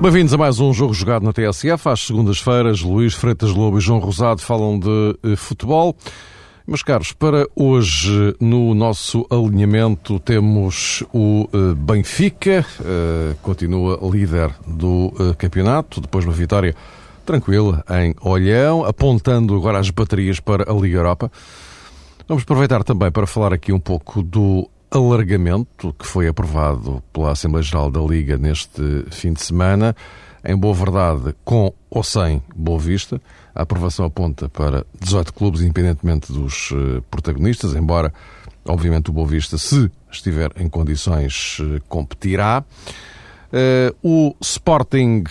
Bem-vindos a mais um jogo jogado na TSF. Às segundas-feiras, Luís Freitas Lobo e João Rosado falam de eh, futebol. Meus caros, para hoje no nosso alinhamento temos o eh, Benfica, eh, continua líder do campeonato, depois de uma vitória tranquila em Olhão, apontando agora as baterias para a Liga Europa. Vamos aproveitar também para falar aqui um pouco do alargamento que foi aprovado pela Assembleia Geral da Liga neste fim de semana, em boa verdade, com ou sem Boa Vista. A aprovação aponta para 18 clubes, independentemente dos eh, protagonistas, embora, obviamente, o Boa Vista, se estiver em condições, eh, competirá. Eh, o Sporting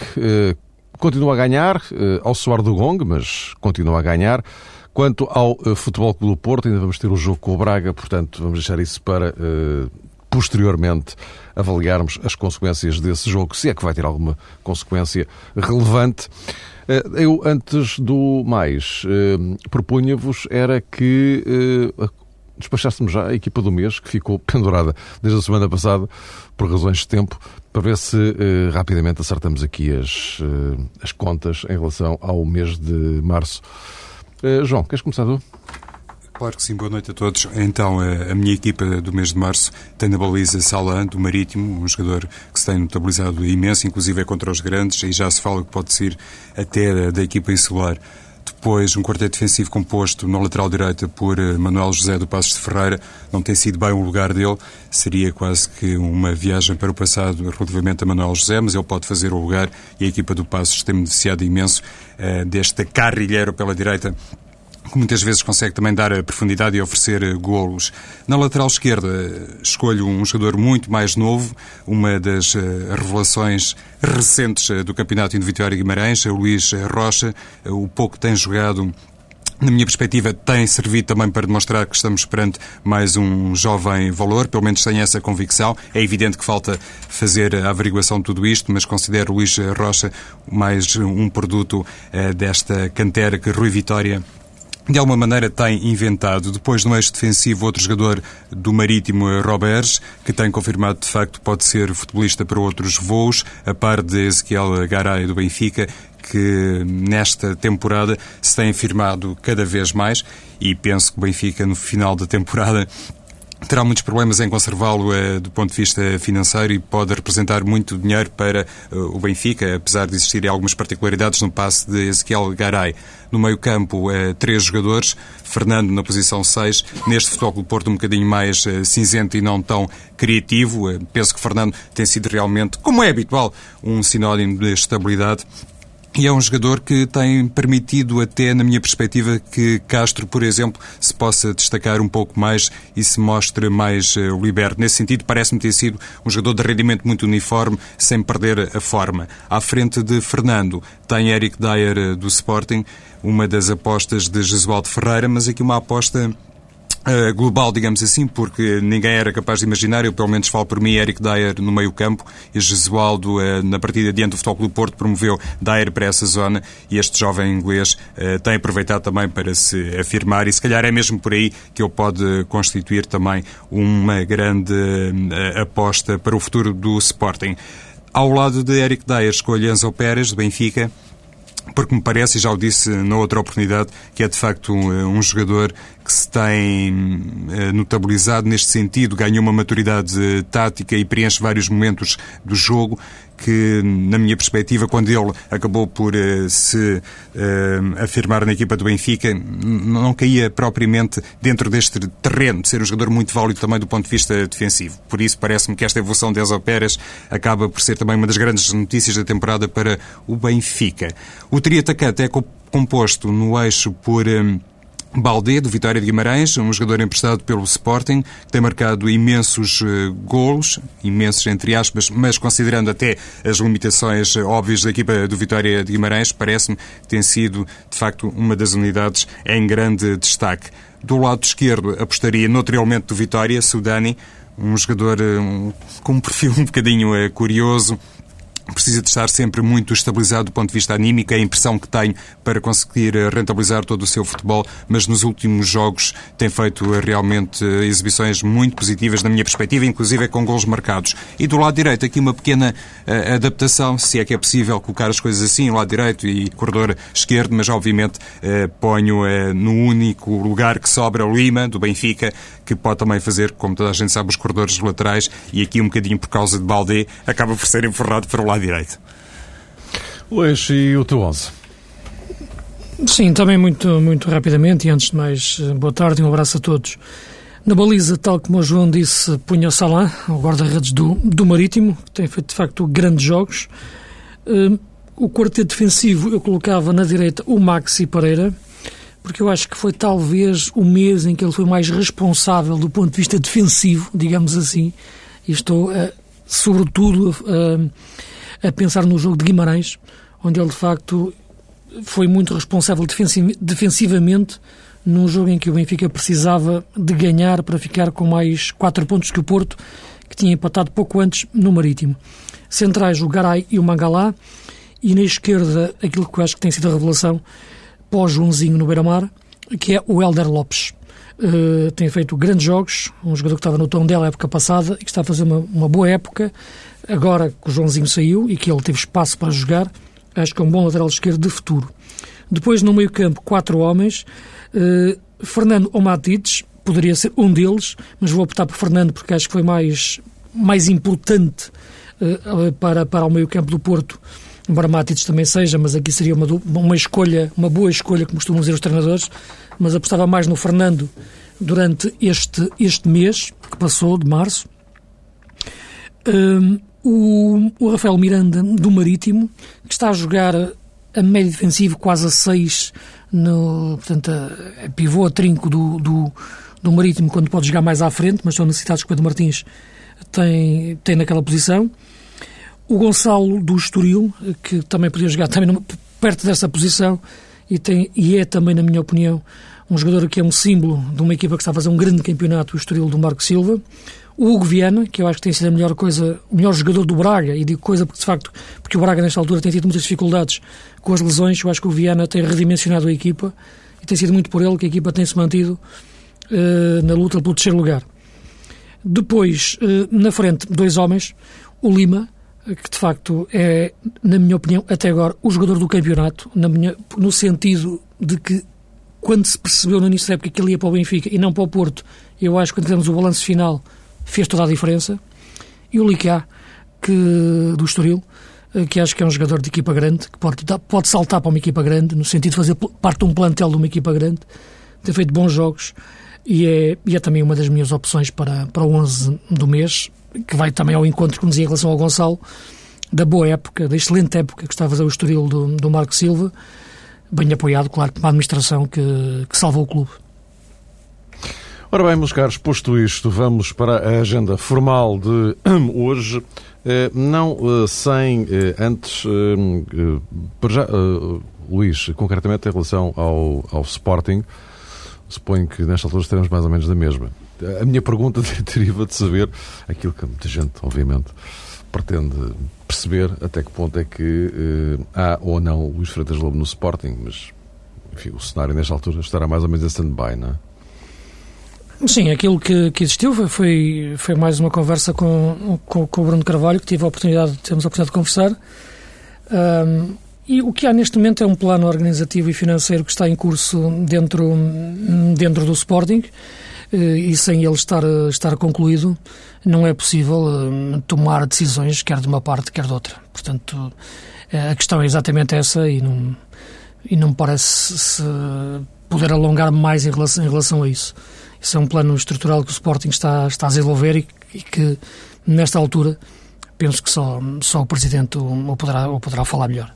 continua a ganhar, ao soar do gong, mas continua a ganhar. Quanto ao uh, Futebol Clube do Porto, ainda vamos ter o jogo com o Braga, portanto, vamos deixar isso para uh, posteriormente avaliarmos as consequências desse jogo, se é que vai ter alguma consequência relevante. Uh, eu, antes do mais, propunha-vos era que despachássemos já a equipa do mês, que ficou pendurada desde a semana passada, por razões de tempo, para ver se uh, rapidamente acertamos aqui as, uh, as contas em relação ao mês de março. Uh, João, queres começar tu? Claro que sim, boa noite a todos. Então, a, a minha equipa do mês de março tem na baliza Salan, do Marítimo, um jogador que se tem notabilizado imenso, inclusive é contra os grandes, e já se fala que pode ser até da equipa insular. Depois, um quarteto defensivo composto na lateral direita por eh, Manuel José do Passos de Ferreira. Não tem sido bem o lugar dele. Seria quase que uma viagem para o passado relativamente a Manuel José, mas ele pode fazer o lugar e a equipa do Passos tem beneficiado imenso uh, deste carrilheiro pela direita que muitas vezes consegue também dar profundidade e oferecer eh, golos. Na lateral esquerda, escolho um jogador muito mais novo, uma das uh, revelações recentes uh, do Campeonato Individual Guimarães, o Luís Rocha. O pouco tem jogado na minha perspectiva, tem servido também para demonstrar que estamos perante mais um jovem valor, pelo menos tenho essa convicção. É evidente que falta fazer a averiguação de tudo isto, mas considero Luís Rocha mais um produto desta cantera que Rui Vitória de alguma maneira tem inventado, depois no eixo defensivo, outro jogador do Marítimo, Roberts, que tem confirmado de facto pode ser futebolista para outros voos, a par de Ezequiel Garay do Benfica, que nesta temporada se tem afirmado cada vez mais. E penso que o Benfica no final da temporada terá muitos problemas em conservá-lo uh, do ponto de vista financeiro e pode representar muito dinheiro para uh, o Benfica, apesar de existirem algumas particularidades no passe de Ezequiel Garay. No meio-campo, uh, três jogadores, Fernando na posição 6, neste Futebol do Porto um bocadinho mais cinzento e não tão criativo. penso que Fernando tem sido realmente, como é habitual, um sinónimo de estabilidade e é um jogador que tem permitido, até na minha perspectiva, que Castro, por exemplo, se possa destacar um pouco mais e se mostre mais uh, liberto. Nesse sentido, parece-me ter sido um jogador de rendimento muito uniforme, sem perder a forma. À frente de Fernando, tem Eric Dyer uh, do Sporting, uma das apostas de Jesualdo Ferreira, mas aqui uma aposta Uh, global, digamos assim, porque ninguém era capaz de imaginar, eu pelo menos falo por mim, Eric Dyer no meio campo e Jesualdo uh, na partida diante do Futebol Clube Porto promoveu Dyer para essa zona e este jovem inglês uh, tem aproveitado também para se afirmar e se calhar é mesmo por aí que ele pode constituir também uma grande aposta para o futuro do Sporting. Ao lado de Eric Dyer, escolhe Enzo Pérez, do Benfica, porque me parece, e já o disse na outra oportunidade, que é de facto um, um jogador que se tem uh, notabilizado neste sentido, ganhou uma maturidade uh, tática e preenche vários momentos do jogo que, na minha perspectiva, quando ele acabou por uh, se afirmar na equipa do Benfica, não caía propriamente dentro deste terreno de ser um jogador muito válido também do ponto de vista defensivo. Por isso, parece-me que esta evolução de Enzo Pérez acaba por ser também uma das grandes notícias da temporada para o Benfica. O trio atacante é composto no eixo por Baldé, do Vitória de Guimarães, um jogador emprestado pelo Sporting, que tem marcado imensos uh, golos, imensos entre aspas, mas considerando até as limitações uh, óbvias da equipa do Vitória de Guimarães, parece-me que tem sido, de facto, uma das unidades em grande destaque. Do lado esquerdo, apostaria noutro do Vitória, Sudani, um jogador uh, com um perfil um bocadinho curioso, precisa de estar sempre muito estabilizado do ponto de vista anímico, é a impressão que tenho para conseguir eh, rentabilizar todo o seu futebol, mas nos últimos jogos tem feito eh, realmente eh, exibições muito positivas na minha perspectiva, inclusive com gols marcados. E do lado direito, aqui uma pequena uh, adaptação, se é que é possível colocar as coisas assim, lado direito e corredor esquerdo, mas obviamente uh, ponho uh, no único lugar que sobra o Lima, do Benfica, que pode também fazer, como toda a gente sabe, os corredores laterais, e aqui um bocadinho por causa de Baldé, acaba por ser empurrado para o lado lado direito. Luís, e o teu 11? Sim, também muito, muito rapidamente, e antes de mais, eh, boa tarde e um abraço a todos. Na baliza, tal como o João disse, punha o Salah, o guarda-redes do, do Marítimo, que tem feito de facto grandes jogos. Uh, o quarteto defensivo eu colocava na direita o Maxi Pereira, porque eu acho que foi talvez o mês em que ele foi mais responsável do ponto de vista defensivo, digamos assim, e estou uh, sobretudo uh, a pensar no jogo de Guimarães, onde ele de facto foi muito responsável defensivamente num jogo em que o Benfica precisava de ganhar para ficar com mais quatro pontos que o Porto, que tinha empatado pouco antes no Marítimo. Centrais, o Garay e o Mangalá, e na esquerda, aquilo que eu acho que tem sido a revelação pós-Joãozinho no Beira-Mar, que é o Helder Lopes. Uh, tem feito grandes jogos, um jogador que estava no tom dela a época passada e que está a fazer uma, uma boa época, Agora que o Joãozinho saiu e que ele teve espaço para jogar, acho que é um bom lateral esquerdo de futuro. Depois, no meio-campo, quatro homens. Uh, Fernando ou Matites, poderia ser um deles, mas vou optar por Fernando porque acho que foi mais, mais importante uh, para, para o meio-campo do Porto. Embora Matites também seja, mas aqui seria uma, uma escolha, uma boa escolha, como costumam dizer os treinadores, mas apostava mais no Fernando durante este, este mês que passou, de março. Uh, o, o Rafael Miranda, do Marítimo, que está a jogar a médio defensivo, quase a 6, no, portanto, a, a pivô, a trinco do, do, do, Marítimo, quando pode jogar mais à frente, mas são necessidades que o Pedro Martins tem, tem naquela posição. O Gonçalo do Estoril, que também podia jogar também numa, perto dessa posição, e, tem, e é também, na minha opinião, um jogador que é um símbolo de uma equipa que está a fazer um grande campeonato, o Estoril do Marco Silva. O Hugo Viana, que eu acho que tem sido a melhor coisa, o melhor jogador do Braga, e digo coisa porque de facto, porque o Braga nesta altura tem tido muitas dificuldades com as lesões, eu acho que o Viana tem redimensionado a equipa e tem sido muito por ele que a equipa tem se mantido uh, na luta pelo terceiro lugar. Depois, uh, na frente, dois homens, o Lima, que de facto é, na minha opinião, até agora, o jogador do campeonato, minha, no sentido de que quando se percebeu no início da época que ele ia para o Benfica e não para o Porto, eu acho que quando fizemos o balanço final fez toda a diferença. E o Licá, que, do Estoril, eh, que acho que é um jogador de equipa grande, que pode, pode saltar para uma equipa grande, no sentido de fazer parte de um plantel de uma equipa grande, tem feito bons jogos e é, e é também uma das minhas opções para, para o 11 do mês, que vai também ao encontro, como dizia, em relação ao Gonçalo, da boa época, da excelente época que está a fazer o Estoril do, do Marco Silva, bem apoiado, claro, por uma administração que, que salvou o clube. Ora bem, meus caros, posto isto, vamos para a agenda formal de hoje. Eh, não eh, sem eh, antes, para já, Luís, concretamente em relação ao, ao Sporting, suponho que nesta altura estaremos mais ou menos da mesma. A minha pergunta deriva de saber aquilo que muita gente, obviamente, pretende perceber até que ponto é que há ou não Luís Freitas Lobo no Sporting, mas enfim, o cenário nesta altura estará mais ou menos em stand-by, não é? Sim, aquilo que, que existiu foi, foi mais uma conversa com, com, com, o Bruno Carvalho, que tive a oportunidade, temos a oportunidade de conversar. Um, e o que há neste momento é um plano organizativo e financeiro que está em curso dentro, dentro do Sporting e sem ele estar, estar concluído não é possível tomar decisões quer de uma parte, quer de outra. Portanto, a questão é exatamente essa e não, e não parece se poder alongar mais em relação, em relação a isso. Isso é um plano estrutural que o Sporting está, está a desenvolver e, e que, nesta altura, penso que só, só o Presidente o, poderá, o poderá falar melhor.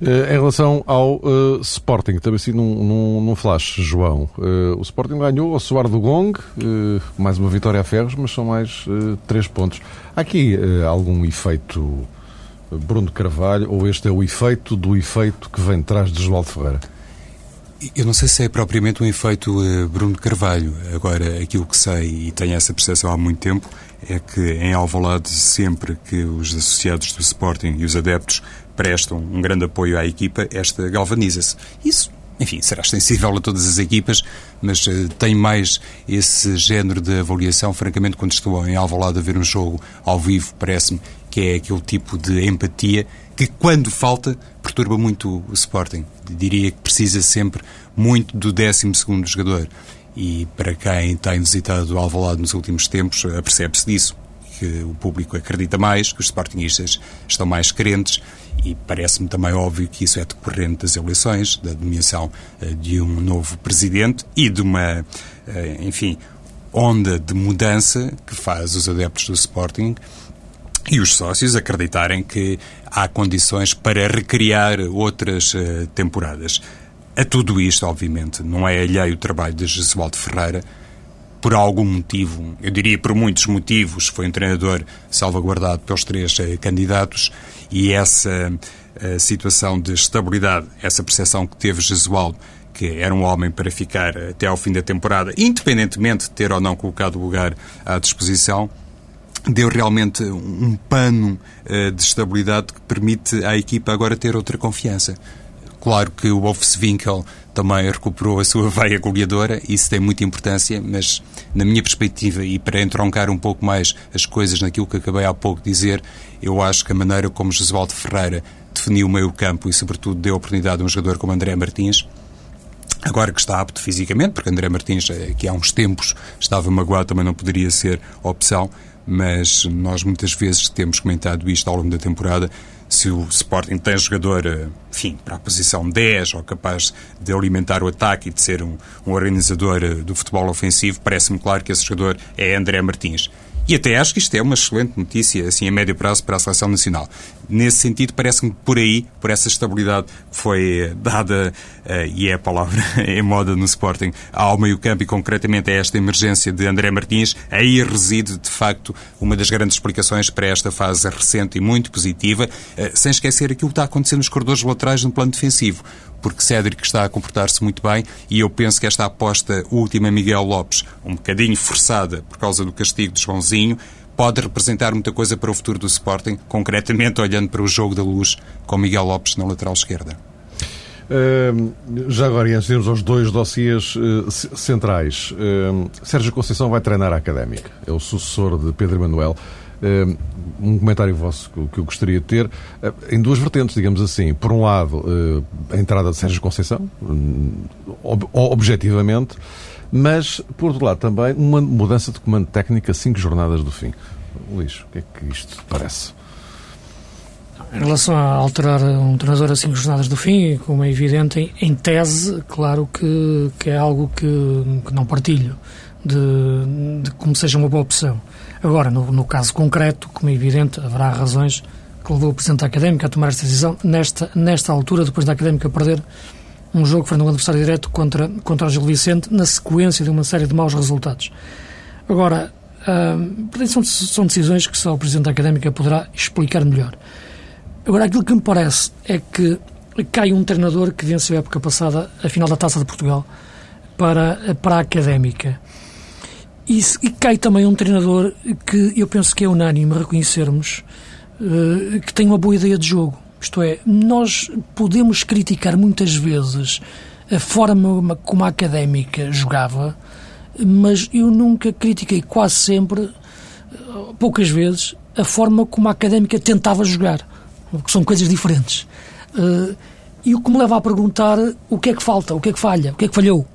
Uh, em relação ao uh, Sporting, também assim num, num, num flash, João. Uh, o Sporting ganhou ao soar do gong, mais uma vitória a ferros, mas são mais três pontos. Há aqui algum efeito Bruno Carvalho ou este é o efeito do efeito que vem de trás de João Ferreira? Eu não sei se é propriamente um efeito Bruno Carvalho. Agora, aquilo que sei e tenho essa percepção há muito tempo é que em Alvalade sempre que os associados do Sporting e os adeptos prestam um grande apoio à equipa, esta galvaniza-se. Isso enfim, será sensível a todas as equipas, mas uh, tem mais esse género de avaliação. Francamente, quando estou em Alvalade a ver um jogo ao vivo, parece-me que é aquele tipo de empatia que, quando falta, perturba muito o Sporting. Diria que precisa sempre muito do 12 jogador. E para quem tem visitado Alvalade nos últimos tempos, apercebe-se disso que o público acredita mais, que os sportingistas estão mais crentes e parece-me também óbvio que isso é decorrente das eleições, da nomeação uh, de um novo presidente e de uma, uh, enfim, onda de mudança que faz os adeptos do Sporting e os sócios acreditarem que há condições para recriar outras uh, temporadas. A tudo isto, obviamente, não é alheio o trabalho de Jesualdo Ferreira, por algum motivo, eu diria por muitos motivos, foi um treinador salvaguardado pelos três eh, candidatos e essa eh, situação de estabilidade, essa percepção que teve Jesualdo, que era um homem para ficar até ao fim da temporada, independentemente de ter ou não colocado o lugar à disposição, deu realmente um pano uh, de estabilidade que permite à equipa agora ter outra confiança. Claro que o Wolfswinkel também recuperou a sua veia goleadora, isso tem muita importância, mas na minha perspectiva e para entroncar um pouco mais as coisas naquilo que acabei há pouco de dizer, eu acho que a maneira como Josualdo Ferreira definiu o meio campo e sobretudo deu oportunidade a um jogador como André Martins, Agora que está apto fisicamente, porque André Martins, eh, que há uns tempos estava magoado, também não poderia ser opção, mas nós muitas vezes temos comentado isto ao longo da temporada se o Sporting tem jogador, eh, enfim, para a posição 10 ou capaz de alimentar o ataque e de ser um, um organizador eh, do futebol ofensivo, parece-me claro que esse jogador é André Martins. E até acho que isto é uma excelente notícia, assim, a médio prazo para a seleção nacional. Nesse sentido, parece-me por aí, por essa estabilidade que foi eh, dada, uh, e é a palavra em moda no Sporting, ao meio-campo e concretamente a esta emergência de André Martins, aí reside, de facto, uma das grandes explicações para esta fase recente e muito positiva, uh, sem esquecer aquilo que está acontecendo nos corredores laterais no plano defensivo porque Cédric está a comportar-se muito bem e eu penso que esta aposta última Miguel Lopes, um bocadinho forçada por causa do castigo de Joãozinho, pode representar muita coisa para o futuro do Sporting, concretamente olhando para o jogo da luz com Miguel Lopes na lateral esquerda. Uh, já agora, antes de aos dois dossiês uh, centrais, uh, Sérgio Conceição vai treinar a Académica, é o sucessor de Pedro Emanuel. Ehm, um comentário vosso que eu gostaria de ter eh, em duas vertentes, digamos assim. Por um lado, eh, a entrada de Sérgio Conceição, hum, objetivamente, mas, por outro lado, também uma mudança de comando técnico a cinco jornadas do fim. Luís, o que é que isto parece? Em relação a alterar um treinador a cinco jornadas do fim, como é evidente, em, tese, claro que, que é algo que, que não partilho, de, de como seja uma boa opção. Agora, no, no caso concreto, como é evidente, haverá razões que levou o Presidente da Académica a tomar esta decisão nesta, nesta altura, depois da Académica perder um jogo frente a um adversário direto contra, contra o Gil Vicente, na sequência de uma série de maus resultados. Agora, uh, são, são decisões que só o Presidente da Académica poderá explicar melhor. Agora, aquilo que me parece é que cai um treinador que venceu a época passada a final da Taça de Portugal para, para a Académica. E, e cai também um treinador que eu penso que é unânime reconhecermos uh, que tem uma boa ideia de jogo. Isto é, nós podemos criticar muitas vezes a forma como a académica jogava, mas eu nunca critiquei, quase sempre, eh, poucas vezes, a forma como a académica tentava jogar, que são coisas diferentes. Uh, e o que me leva a perguntar o que é que falta, o que é que falha, o que é que falhou.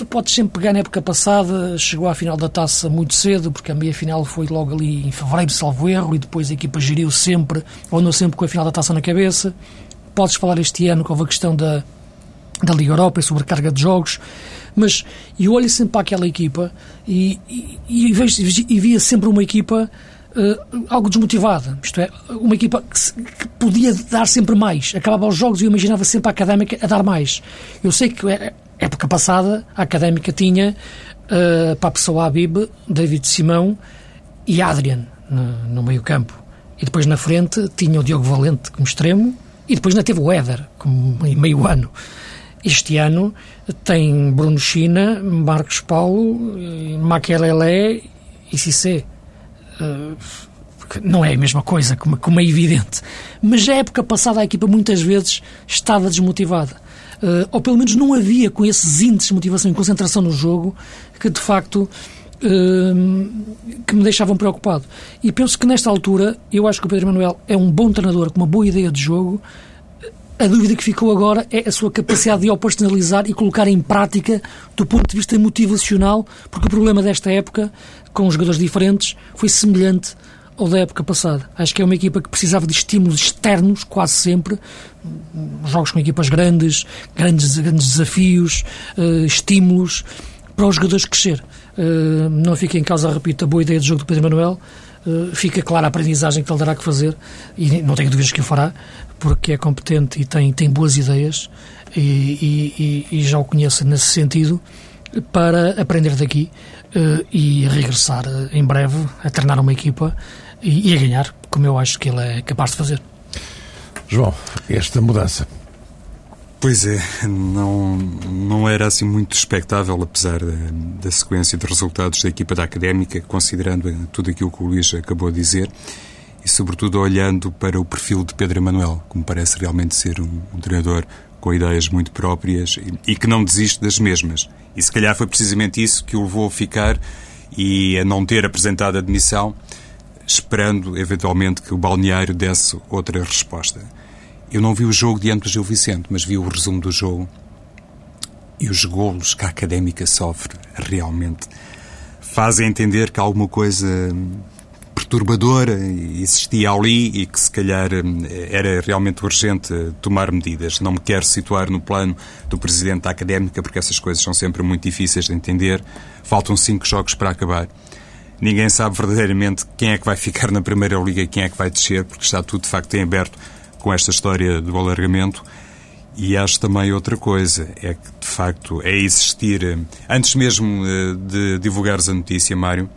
Tu podes sempre pegar na época passada, chegou à final da taça muito cedo, porque a meia final foi logo ali em fevereiro, salvo erro, e depois a equipa geriu sempre, ou não sempre com a final da taça na cabeça. Podes falar este ano com a questão da, da Liga Europa e sobrecarga de jogos, mas eu olho sempre para aquela equipa e, e, e, vejo, e via sempre uma equipa uh, algo desmotivada. Isto é, uma equipa que, se, que, podia dar sempre mais. Acabava os jogos e eu imaginava sempre a Académica a dar mais. Eu sei que é, época passada a Académica tinha uh, Papo Habib, David Simão e Adrian no, no meio campo. E depois na frente tinha o Diogo Valente como extremo e depois ainda teve o Éder como meio ano. Este ano tem Bruno China, Marcos Paulo, Maquelele e Cissé. Uh, não é a mesma coisa, como, como é evidente. Mas a época passada a equipa muitas vezes estava desmotivada. Uh, ou pelo menos não havia com esses índices de motivação e concentração no jogo que de facto uh, que me deixavam preocupado. E penso que nesta altura eu acho que o Pedro Manuel é um bom treinador com uma boa ideia de jogo a dúvida que ficou agora é a sua capacidade de operacionalizar e colocar em prática do ponto de vista motivacional, porque o problema desta época, com os jogadores diferentes, foi semelhante ao da época passada. Acho que é uma equipa que precisava de estímulos externos, quase sempre, jogos com equipas grandes, grandes, grandes desafios, uh, estímulos, para os jogadores crescer. Uh, não fica em causa, repito, a boa ideia de jogo do Pedro Manuel, uh, fica clara a aprendizagem que ele dará que fazer, e não tenho dúvidas que o fará, porque é competente e tem, tem boas ideias e, e, e já o conheço nesse sentido para aprender daqui uh, e regressar em breve a treinar uma equipa e, e, a ganhar, como eu acho que ele é capaz de fazer. João, esta mudança. Pois é, não, não era assim muito expectável, apesar da, da sequência de resultados da equipa da Académica, considerando tudo aquilo que o Luís acabou de dizer e, sobretudo, olhando para o perfil de Pedro Emanuel, que me parece realmente ser um, um treinador com ideias muito próprias e, e, que não desiste das mesmas. E se calhar foi precisamente isso que o levou a ficar e a não ter apresentado a demissão, esperando eventualmente que o balneário desse outra resposta. Eu não vi o jogo diante do Gil Vicente, mas vi o resumo do jogo e os golos que a académica sofre realmente fazem entender que alguma coisa perturbadora existia ali e que se calhar era realmente urgente tomar medidas. Não me quero situar no plano do Presidente da Académica, porque essas coisas são sempre muito difíceis de entender. Faltam cinco jogos para acabar. Ninguém sabe verdadeiramente quem é que vai ficar na Primeira Liga e quem é que vai descer, porque está tudo de facto em aberto com esta história do alargamento. E acho também outra coisa, é que de facto é existir, hum, antes mesmo eh, de divulgares a notícia, Mário,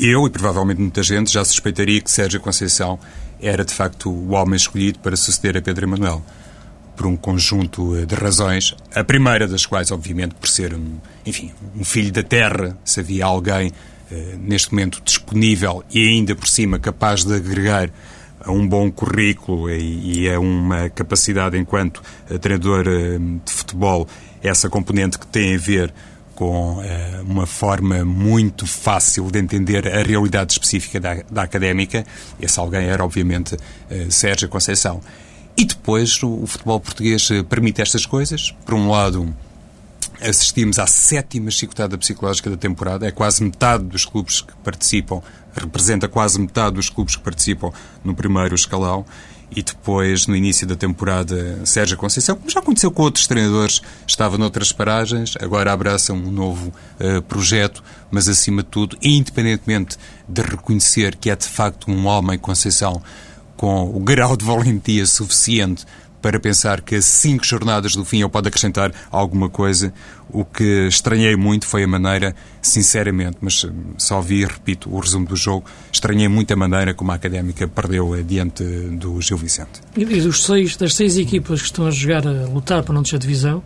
eu e provavelmente muita gente já suspeitaria que Sérgio Conceição era de facto o homem escolhido para suceder a Pedro Emanuel. Por um conjunto eh, de razões, a primeira das quais, obviamente, por ser, um, enfim, um filho da terra, se havia alguém neste momento disponível e ainda por cima capaz de agregar a um bom currículo e, a uma capacidade enquanto uh, treinador uh, de futebol, essa componente que tem a ver com uma forma muito fácil de entender a realidade específica da, da académica. Esse alguém era, obviamente, Sérgio Conceição. E depois o, o, futebol português eh, permite estas coisas. Por um lado, assistimos à sétima chicotada psicológica da temporada. É quase metade dos clubes que participam, representa quase metade dos clubes que participam no primeiro escalão e depois, no início da temporada, Sérgio Conceição, como já aconteceu com outros treinadores, estava noutras paragens, agora abraça um novo uh, projeto, mas acima de tudo, independentemente de reconhecer que é de facto um homem Conceição com o grau de valentia suficiente para pensar que a cinco jornadas do fim ele pode acrescentar alguma coisa. O que estranhei muito foi a maneira, sinceramente, mas hum, só vi, repito, o resumo do jogo, estranhei muito a maneira como a Académica perdeu diante do Gil Vicente. E dos seis, das seis equipas que estão a jogar, a lutar para não a divisão,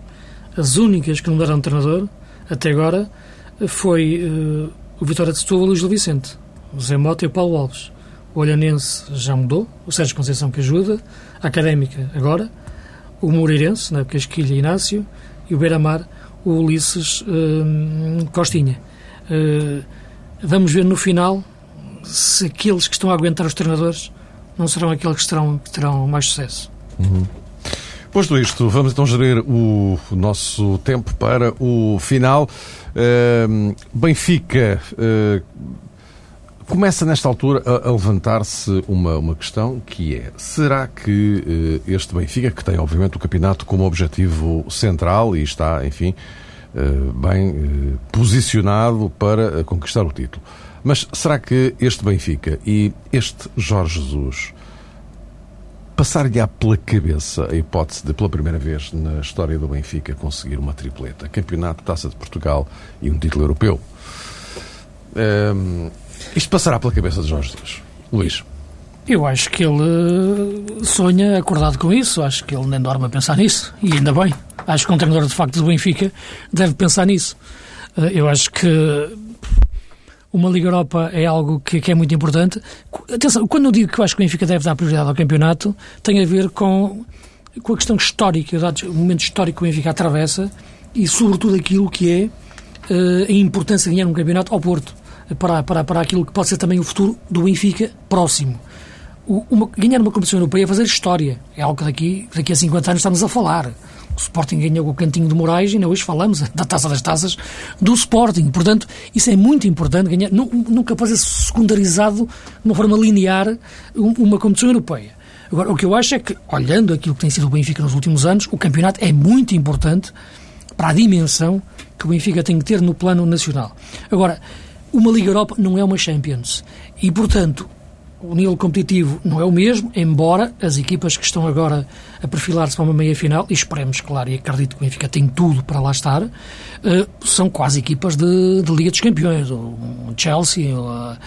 as únicas que não deram treinador, até agora, foi uh, o Vitória de Setúbal e o Gil Vicente. O Zé Mota e o Paulo Alves. O Olhanense já mudou, o Sérgio Conceição que ajuda, Académica agora, o Moreirense, na Casquilha Inácio, e o Beira-Mar, o Ulisses uh, Costinha. Uh, vamos ver no final se aqueles que estão a aguentar os treinadores não serão aqueles que terão, que terão mais sucesso. Uhum. Posto isto, vamos então gerir o nosso tempo para o final. Uh, Benfica uh, Começa nesta altura a, a levantar-se uma, uma questão que é: será que uh, este Benfica, que tem obviamente o campeonato como objetivo central e está, enfim, bem posicionado para conquistar o título. Mas será que este Benfica e este Jorge Jesus passar-lhe pela cabeça a hipótese de, pela primeira vez na história do Benfica, conseguir uma tripleta, campeonato, taça de Portugal e um título europeu? Um, isto passará pela cabeça de Jorge Jesus. Luís. Eu acho que ele sonha acordado com isso, acho que ele nem dorme a pensar nisso, e ainda bem. Acho que um treinador de facto do Benfica deve pensar nisso. Eh, eu acho que uma Liga Europa é algo que, que, é muito importante. Atenção, quando eu digo que eu acho que o Benfica deve dar prioridade ao campeonato, tem a ver com, com a questão histórica, o momento histórico que o Benfica atravessa e, sobretudo, aquilo que é uh, a importância de ganhar um campeonato ao Porto, para, para, para aquilo que pode ser também o futuro do Benfica próximo uma, ganhar uma competição europeia é fazer história. É algo que daqui, daqui a 50 anos estamos a falar. O Sporting ganhou o cantinho de Moraes e ainda hoje falamos da taça das taças do Sporting. Portanto, isso é muito importante, ganhar, nunca pode ser secundarizado de uma forma linear uma competição europeia. Agora, o que eu acho é que, olhando aquilo que tem sido o Benfica nos últimos anos, o campeonato é muito importante para a dimensão que o Benfica tem que ter no plano nacional. Agora, uma Liga Europa não é uma Champions. E, portanto, o nível competitivo não é o mesmo, embora as equipas que estão agora a perfilar-se para uma meia-final, e esperemos, claro, e acredito que o Benfica tem tudo para lá estar, uh, são quase equipas de, de, Liga dos Campeões, o Chelsea, a,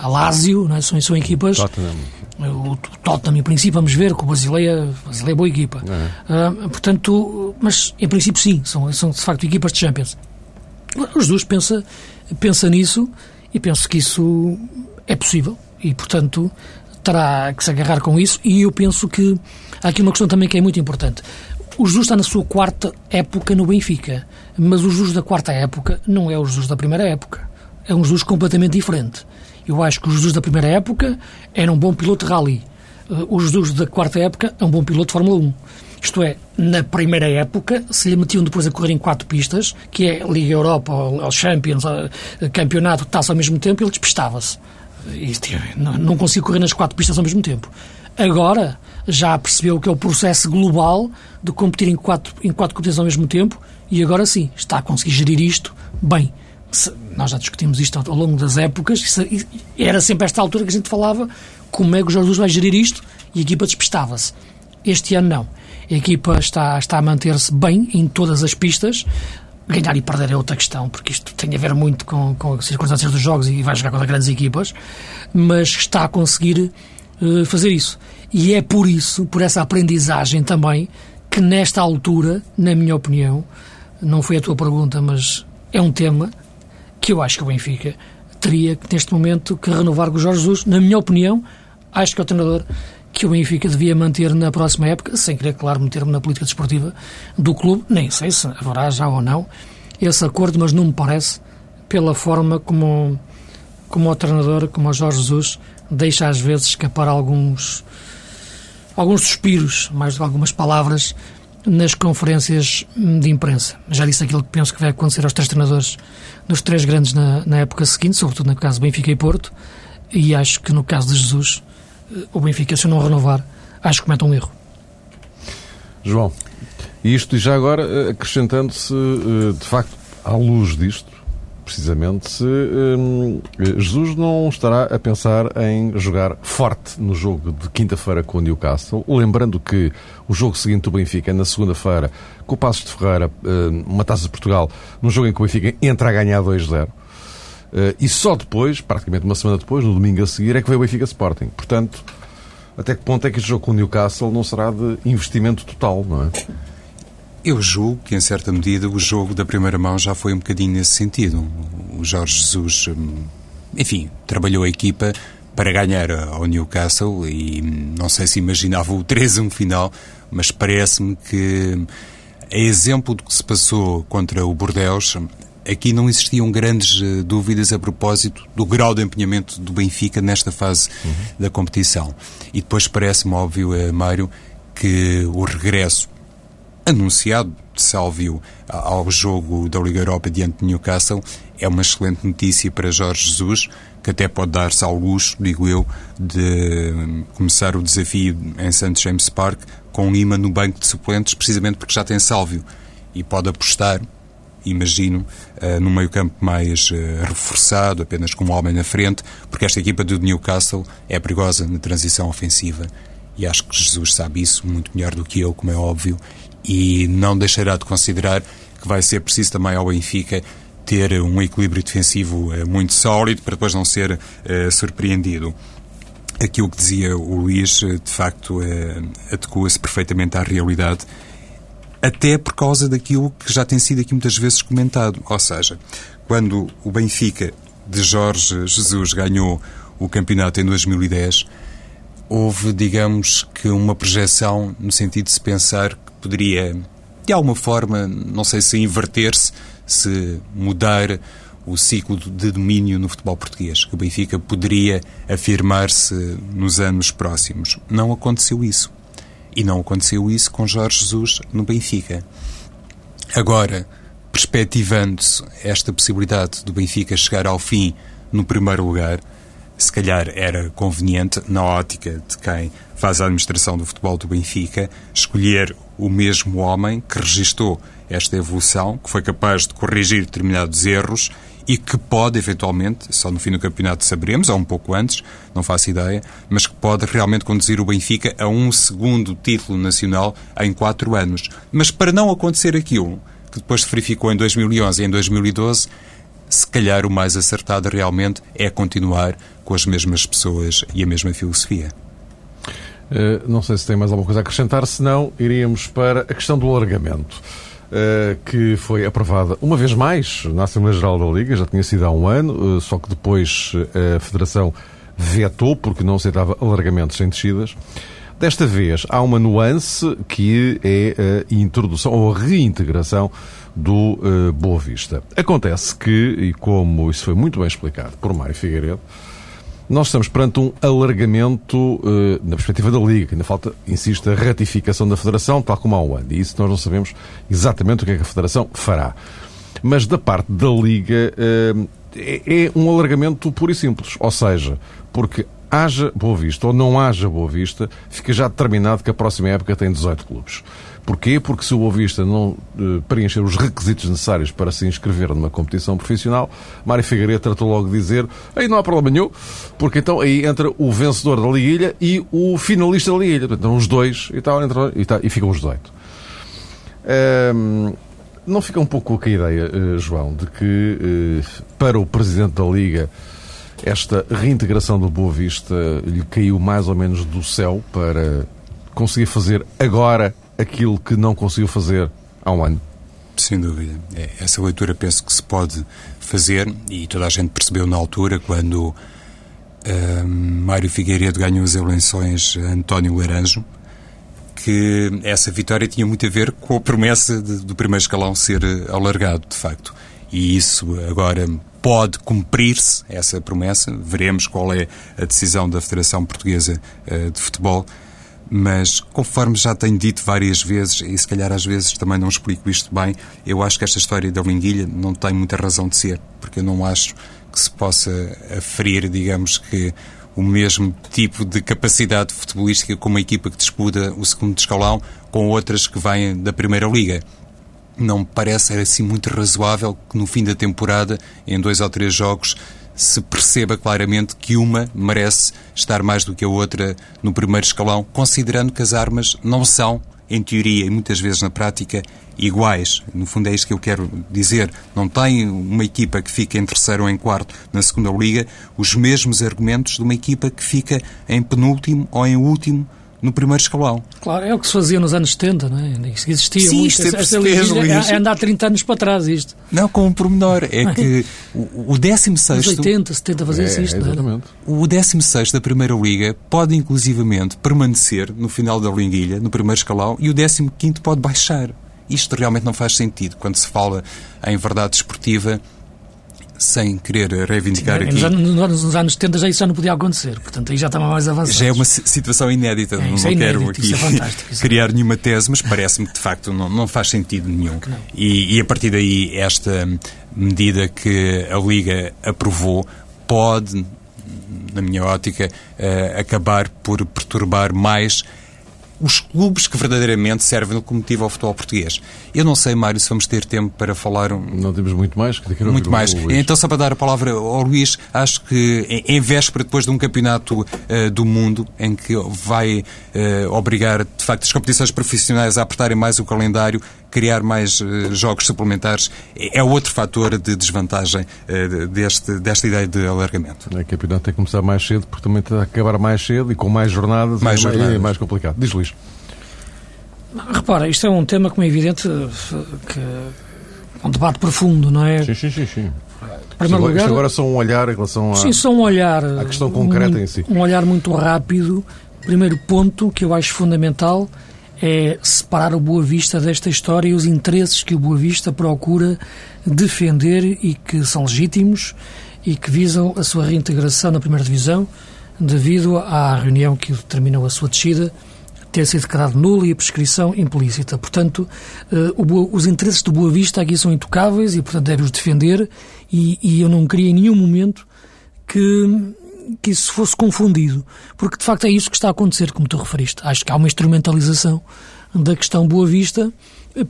a Lazio, é? são, são equipas... Tottenham. O Tottenham, em princípio, vamos ver, que o Basileia, Basileia é boa equipa. Uh, portanto, mas em princípio sim, são, são de facto equipas de Champions. O Jesus pensa, pensa nisso e penso que isso é possível e, portanto, terá que se agarrar com isso. E eu penso que há aqui uma questão também que é muito importante. O Jesus está na sua quarta época no Benfica, mas o Jesus da quarta época não é o Jesus da primeira época. É um Jesus completamente diferente. Eu acho que o Jesus da primeira época era um bom piloto de rally. Uh, o Jesus da quarta época é um bom piloto de Fórmula 1. Isto é, na primeira época, se lhe metiam depois a correr em quatro pistas, que é Liga Europa, ou Champions, Campeonato, taça ao mesmo tempo, ele despistava-se. Não, consigo correr nas quatro pistas ao mesmo tempo. Agora já percebeu que é o processo global de competir em quatro, em quatro competições ao mesmo tempo e agora sim está a conseguir gerir isto bem. Nós já discutimos isto ao longo das épocas, era sempre esta altura que a gente falava como é que o Jorge Jesus vai gerir isto e a equipa despistava-se. Este ano não. A equipa está, está a manter-se bem em todas as pistas, Ganhar e perder é outra questão, porque isto tem a ver muito com, com as circunstâncias dos jogos e vai jogar contra grandes equipas, mas está a conseguir uh, fazer isso. E é por isso, por essa aprendizagem também, que nesta altura, na minha opinião, não foi a tua pergunta, mas é um tema que eu acho que o Benfica teria, neste momento, que renovar com o Jorge Jesus. Na minha opinião, acho que é o treinador que o Benfica devia manter na próxima época, sem querer, claro, meter-me na política desportiva do clube. Nem sei se haverá já ou não esse acordo, mas não me parece, pela forma como, como o treinador, como o Jorge Jesus, deixa às vezes escapar alguns, alguns suspiros, mais algumas palavras, nas conferências de imprensa. Já disse aquilo que penso que vai acontecer aos três treinadores dos três grandes na, na época seguinte, sobretudo no caso Benfica e Porto, e acho que no caso de Jesus o Benfica, se não renovar, acho que comete um erro. João, isto e já agora eh, acrescentando-se, eh, de facto, à luz disto, precisamente, se hum, Jesus não estará a pensar em jogar forte no jogo de quinta-feira com o Newcastle, lembrando que o jogo seguinte do Benfica é na segunda-feira com o Passos de Ferreira, uma taça de Portugal, num jogo em que o Benfica entra a ganhar 2-0. Uh, e só depois, praticamente uma semana depois, no domingo a seguir, é que veio o Benfica Sporting. Portanto, até que ponto é que este jogo com o Newcastle não será de investimento total, não é? Eu julgo que, em certa medida, o jogo da primeira mão já foi um bocadinho nesse sentido. O Jorge Jesus, hum, enfim, trabalhou a equipa para ganhar ao Newcastle e hum, não sei se imaginava o 3-1 final, mas parece-me que, a exemplo do que se passou contra o Bordeaux, aqui não existiam grandes uh, dúvidas a propósito do grau de empenhamento do Benfica nesta fase uhum. da competição. E depois parece-me óbvio, Mário, que o regresso anunciado de Sálvio ao jogo da Liga Europa diante de Newcastle é uma excelente notícia para Jorge Jesus, que até pode dar-se ao luxo, digo eu, de hum, começar o desafio em St. James Park com Lima no banco de suplentes, precisamente porque já tem Sálvio e pode apostar imagino, uh, num meio-campo mais uh, reforçado, apenas com um homem na frente, porque esta equipa do Newcastle é perigosa na transição ofensiva. E acho que Jesus sabe isso muito melhor do que eu, como é óbvio, e não deixará de considerar que vai ser preciso também ao Benfica ter um equilíbrio defensivo uh, muito sólido para depois não ser surpreendido aquilo que dizia o Luís, de facto, adequa-se perfeitamente à realidade até por causa daquilo que já tem sido aqui muitas vezes comentado. Ou seja, quando o Benfica de Jorge Jesus ganhou o campeonato em 2010, houve, digamos que, uma projeção no sentido de se pensar que poderia, de alguma forma, não sei se inverter-se, se mudar o ciclo de domínio no futebol português, que o Benfica poderia afirmar-se nos anos próximos. Não aconteceu isso. E não aconteceu isso com Jorge Jesus no Benfica. Agora, perspectivando-se esta possibilidade do Benfica chegar ao fim no primeiro lugar, se calhar era conveniente, na ótica de quem faz a administração do futebol do Benfica, escolher o mesmo homem que registou esta evolução, que foi capaz de corrigir determinados erros e que pode, eventualmente, só no fim do campeonato saberemos, ou um pouco antes, não faço ideia, mas que pode realmente conduzir o Benfica a um segundo título nacional em quatro anos. Mas para não acontecer aquilo que depois se verificou em 2011 e em 2012, se calhar o mais acertado realmente é continuar com as mesmas pessoas e a mesma filosofia. Uh, não sei se tem mais alguma coisa a acrescentar, senão iríamos para a questão do alargamento. Eh, que foi aprovada uma vez mais na Assembleia Geral da Liga, já tinha sido há um ano, eh, só que depois eh, a Federação vetou porque não aceitava alargamentos sem descidas. Desta vez há uma nuance que é a introdução ou a reintegração do Boa Vista. Acontece que, e como isso foi muito bem explicado por Mário Figueiredo, nós estamos perante um alargamento uh, na perspectiva da Liga. Ainda falta, insisto, a ratificação da Federação, tal como há um ano. E isso nós não sabemos exatamente o que é que a Federação fará. Mas da parte da Liga uh, é, é um alargamento puro e simples. Ou seja, porque haja Boa Vista ou não haja Boa Vista, fica já determinado que a próxima época tem 18 clubes. Porquê? Porque se o Boa Vista não uh, preencher os requisitos necessários para se inscrever numa competição profissional, Mário Figueiredo tratou logo de dizer aí não há problema nenhum, porque então aí entra o vencedor da Liguilha e o finalista da Liguilha. Portanto, os dois e, tal, entra, e, tal, e ficam os 18. Um, não fica um pouco com a ideia, uh, João, de que uh, para o Presidente da Liga esta reintegração do Boa Vista lhe caiu mais ou menos do céu para conseguir fazer agora aquilo que não conseguiu fazer há um ano? Sem dúvida. É, essa leitura penso que se pode fazer e toda a gente percebeu na altura quando uh, Mário Figueiredo ganhou as eleições a António Laranjo que essa vitória tinha muito a ver com a promessa de, do primeiro escalão ser eh, alargado, de facto. E isso agora pode cumprir-se, essa promessa. Veremos qual é a decisão da Federação Portuguesa uh, de Futebol mas conforme já tenho dito várias vezes, e se calhar às vezes também não explico isto bem, eu acho que esta história da Linguilha não tem muita razão de ser, porque eu não acho que se possa aferir, digamos que, o mesmo tipo de capacidade futebolística com uma equipa que disputa o segundo escalão com outras que vêm da Primeira Liga. Não me parece assim muito razoável que no fim da temporada, em dois ou três jogos, se perceba claramente que uma merece estar mais do que a outra no primeiro escalão, considerando que as armas não são, em teoria e muitas vezes na prática, iguais. No fundo é isto que eu quero dizer. Não tem uma equipa que fica em terceiro ou em quarto na segunda liga os mesmos argumentos de uma equipa que fica em penúltimo ou em último no primeiro escalão. Claro, é o que se fazia nos anos 70, não é? Existia Sim, muito. Isto é esta é, é andar 30 anos para trás, isto. Não, com um pormenor. É que o, o 16. Nos 80, 70 fazia-se é, isto, exatamente. O 16 da Primeira Liga pode, inclusivamente, permanecer no final da linguilha, no primeiro escalão, e o 15 pode baixar. Isto realmente não faz sentido quando se fala em verdade esportiva sem querer reivindicar Sim, aqui. Nos, nos anos 70 já isso já não podia acontecer, portanto aí já estava mais avançado. Já é uma situação inédita, é, não, é quero inédito, aqui é criar nenhuma tese, mas parece-me que de facto não, não faz sentido nenhum. E, e, a partir daí, esta medida que a Liga aprovou pode, na minha ótica, uh, acabar por perturbar mais os clubes que verdadeiramente servem no combustível ao futebol português. Eu não sei, Mário, se vamos ter tempo para falar... Um... Não temos muito mais. Que muito mais. Então, só para dar a palavra ao Luís, acho que em véspera, depois de um campeonato uh, do mundo, em que vai uh, obrigar, de facto, as competições profissionais a apertarem mais o calendário, criar mais uh, jogos suplementares, é outro fator de desvantagem deste, desta ideia de alargamento. É, o campeonato tem que começar mais cedo, porque também tem que acabar mais cedo e com mais jornadas, mais é, jornadas. é mais complicado. Diz Luís. Repara, isto é um tema, como é evidente, que um debate profundo, não é? Sim, sim, sim. sim. Primeiro isto, lugar, isto agora é só um olhar em relação a, sim, só um olhar, à questão concreta em si. Um olhar muito rápido. Primeiro ponto que eu acho fundamental é separar o Boa Vista desta história e os interesses que o Boa Vista procura defender e que são legítimos e que visam a sua reintegração na primeira divisão devido à reunião que determinou a sua descida ter sido declarado nulo e a prescrição implícita. Portanto, uh, os interesses do Boa Vista aqui são intocáveis e, portanto, deve-os defender e, e, eu não queria em nenhum momento que, que isso fosse confundido, porque de facto é isso que está a acontecer, como tu referiste. Acho que há uma instrumentalização da questão Boa Vista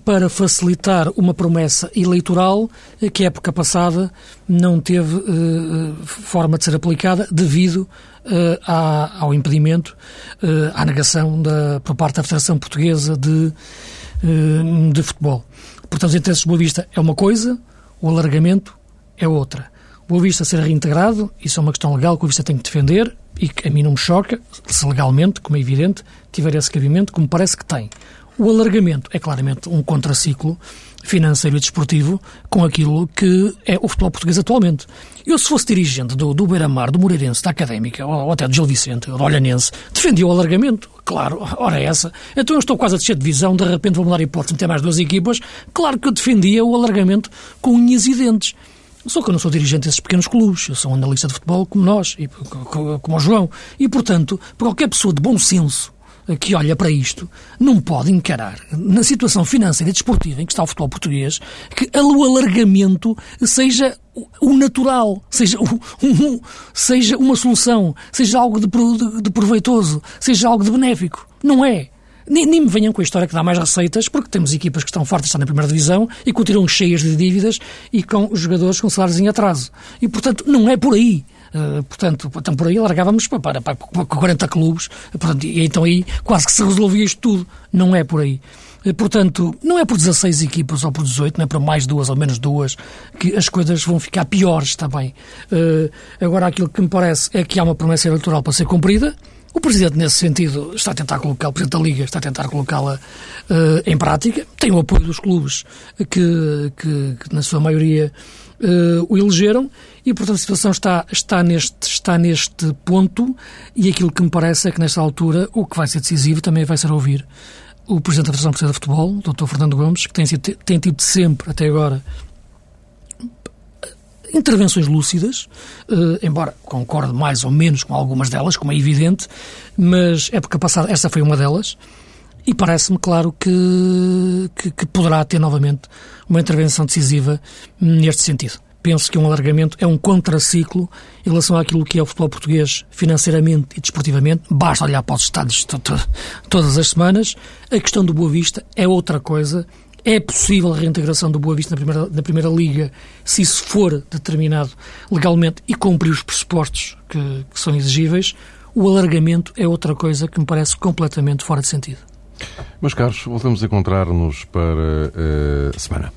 para facilitar uma promessa eleitoral que a época passada não teve uh, forma de ser aplicada devido uh, à, ao impedimento, uh, à negação da, por parte da Federação Portuguesa de, de Futebol. Portanto, os interesses de Boa Vista é uma coisa, o alargamento é outra. Boa Vista ser reintegrado, isso é uma questão legal que o Vista tem que defender e que a mim não me choca, se legalmente, como é evidente, tiver esse cabimento, como parece que tem. O alargamento é claramente um contraciclo financeiro e desportivo com aquilo que é o futebol português atualmente. Eu, se fosse dirigente do, do Beira-Mar, do Moreirense, da Académica, ou, ou até do Gil Vicente, do Olhanense, defendia o alargamento. Claro, ora é essa. Então eu estou quase a descer de divisão, de repente vou mudar a hipótese de ter mais duas equipas. Claro que eu defendia o alargamento com unhas e dentes. Só que eu não sou dirigente desses pequenos clubes, eu sou um analista de futebol como nós, e, como o João. E, portanto, qualquer pessoa de bom senso que olha para isto não pode encarar, na situação financeira e desportiva em que está o futebol português, que o alargamento seja o natural, seja, um, seja uma solução, seja algo de, de, de proveitoso, seja algo de benéfico. Não é. Nem, nem, me venham com a história que dá mais receitas, porque temos equipas que estão fortes, estão na primeira divisão e continuam cheias de dívidas e com jogadores com salários em atraso. E, portanto, não é por aí. Uh, portanto, então por aí largávamos para, para, para 40 clubes, portanto, e então aí quase que se resolvia isto tudo. Não é por aí. Uh, portanto, não é por 16 equipas ou por 18, não é por mais duas ou menos duas, que as coisas vão ficar piores também. Uh, agora, aquilo que me parece é que há uma promessa eleitoral para ser cumprida, o Presidente, nesse sentido, está a tentar colocar, o Presidente da Liga está a tentar colocá-la uh, em prática. Tem o apoio dos clubes que, que, que na sua maioria, uh, o elegeram e, portanto, a situação está, está, neste, está neste ponto e aquilo que me parece é que, nesta altura, o que vai ser decisivo também vai ser ouvir o Presidente da Federação Portuguesa de Futebol, o Dr. Fernando Gomes, que tem, sido, tem tido sempre, até agora, intervenções lúcidas, uh, embora concorde mais ou menos com algumas delas, como é evidente, mas época passada essa foi uma delas, e parece-me claro que, que, que, poderá ter novamente uma intervenção decisiva neste sentido. Penso que um alargamento é um contraciclo em relação àquilo que é o futebol português financeiramente e desportivamente. Basta olhar para os estados todas as semanas. A questão do Boa Vista é outra coisa é possível a reintegração do Boa Vista na Primeira, na primeira Liga se isso for determinado legalmente e cumprir os pressupostos que, que são exigíveis. O alargamento é outra coisa que me parece completamente fora de sentido. Meus caros, voltamos a encontrar-nos para a semana.